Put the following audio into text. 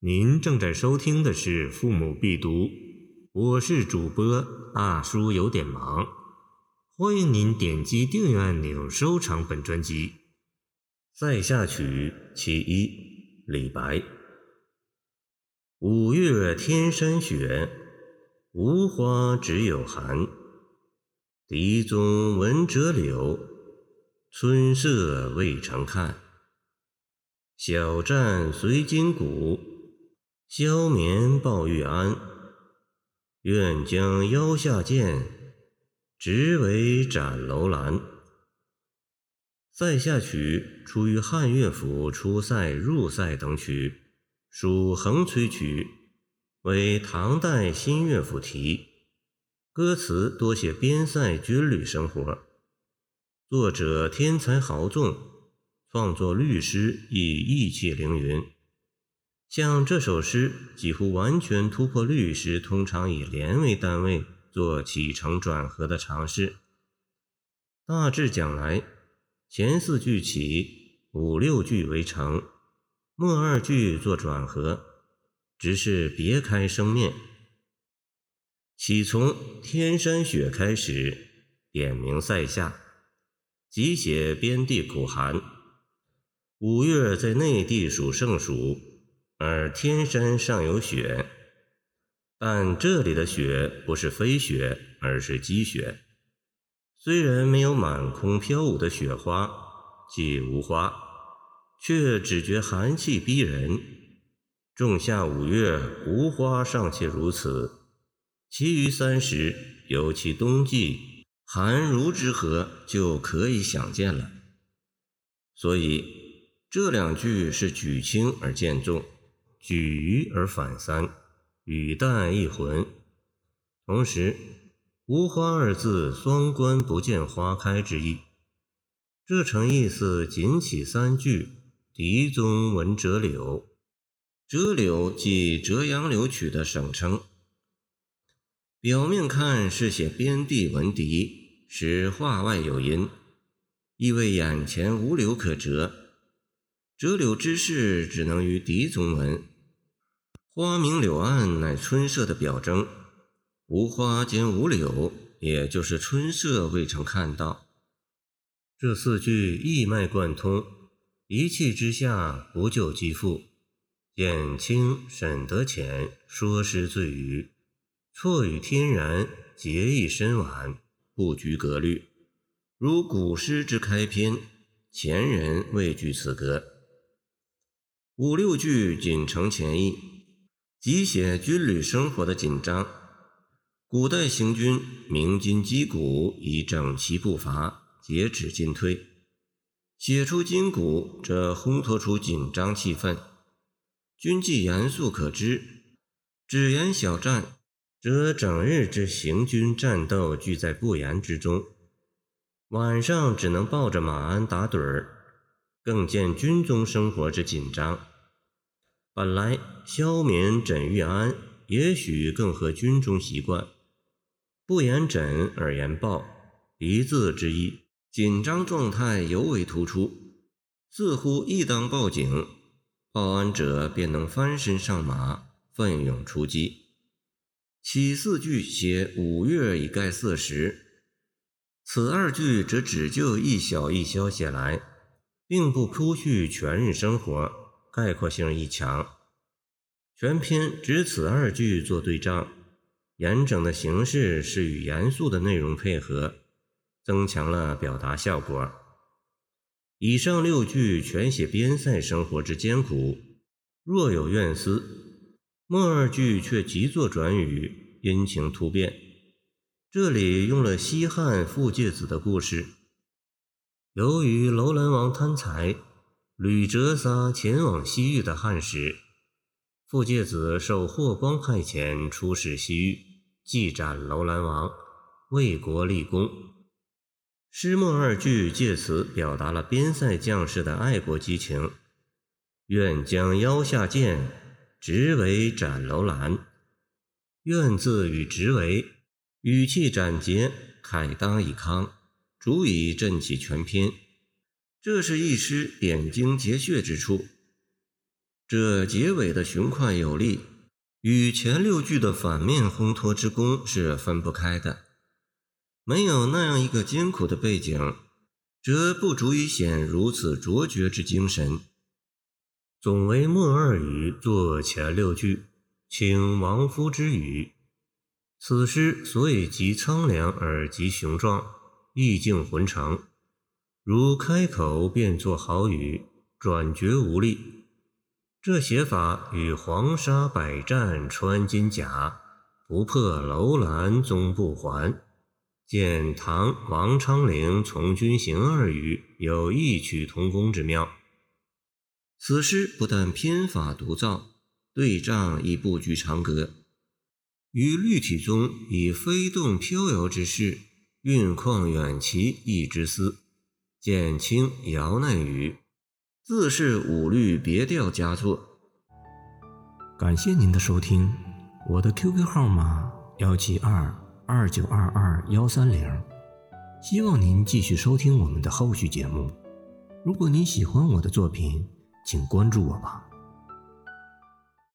您正在收听的是《父母必读》，我是主播大叔，有点忙。欢迎您点击订阅按钮，收藏本专辑。《塞下曲·其一》李白：五月天山雪，无花只有寒。笛中闻折柳，春色未曾看。小战随金鼓。消眠抱玉鞍，愿将腰下剑，直为斩楼兰。《塞下曲》出于汉乐府《出塞》《入塞》等曲，属横吹曲，为唐代新乐府题。歌词多写边塞军旅生活。作者天才豪纵，创作律诗亦意气凌云。像这首诗几乎完全突破律诗通常以连为单位做起承转合的尝试。大致讲来，前四句起，五六句为成，末二句做转合，只是别开生面。起从天山雪开始，点名塞下，即写边地苦寒。五月在内地属盛暑。而天山上有雪，但这里的雪不是飞雪，而是积雪。虽然没有满空飘舞的雪花，即无花，却只觉寒气逼人。仲夏五月无花尚且如此，其余三时，尤其冬季寒如之何，就可以想见了。所以这两句是举轻而见重。举余而反三，语淡一浑。同时，“无花”二字双关不见花开之意。这层意思仅起三句：“笛中闻折柳”，折柳即折杨柳曲的省称。表面看是写边地闻笛，使话外有音，意味眼前无柳可折。折柳之势只能于笛中闻。花明柳暗乃春色的表征，无花兼无柳，也就是春色未曾看到。这四句一脉贯通，一气之下不救肌腹。简清沈得浅，说诗醉语，错语天然，结意深婉，不拘格律，如古诗之开篇，前人未具此格。五六句仅成前意。即写军旅生活的紧张。古代行军鸣金击鼓，以整齐步伐，节止进退。写出金鼓，则烘托出紧张气氛。军纪严肃可知，只言小战，则整日之行军战斗俱在不言之中。晚上只能抱着马鞍打盹儿，更见军中生活之紧张。本来消眠枕玉安，也许更合军中习惯。不言枕而言抱，一字之意，紧张状态尤为突出。似乎一当报警，报案者便能翻身上马，奋勇出击。起四句写五月已盖四时，此二句则只就一小一消写来，并不铺叙全日生活。概括性一强，全篇只此二句做对仗，严整的形式是与严肃的内容配合，增强了表达效果。以上六句全写边塞生活之艰苦，若有怨思；末二句却急作转语，阴晴突变。这里用了西汉傅介子的故事，由于楼兰王贪财。吕哲撒前往西域的汉时，傅介子受霍光派遣出使西域，祭斩楼兰王，为国立功。诗末二句借此表达了边塞将士的爱国激情。愿将腰下剑，直为斩楼兰。愿字与直为，语气斩节，慨当以慷，足以振起全篇。这是一诗点睛结穴之处。这结尾的雄快有力，与前六句的反面烘托之功是分不开的。没有那样一个艰苦的背景，则不足以显如此卓绝之精神。总为末二语作前六句，请亡夫之语。此诗所以极苍凉而极雄壮，意境浑长，如开口便作好语，转绝无力。这写法与“黄沙百战穿金甲，不破楼兰终不还”见唐王昌龄《从军行》二语有异曲同工之妙。此诗不但篇法独造，对仗亦不拘长格，于律体中以飞动飘摇之势，运旷远奇异之思，减轻摇难语。自是五律别调佳作。感谢您的收听，我的 QQ 号码幺七二二九二二幺三零，希望您继续收听我们的后续节目。如果您喜欢我的作品，请关注我吧。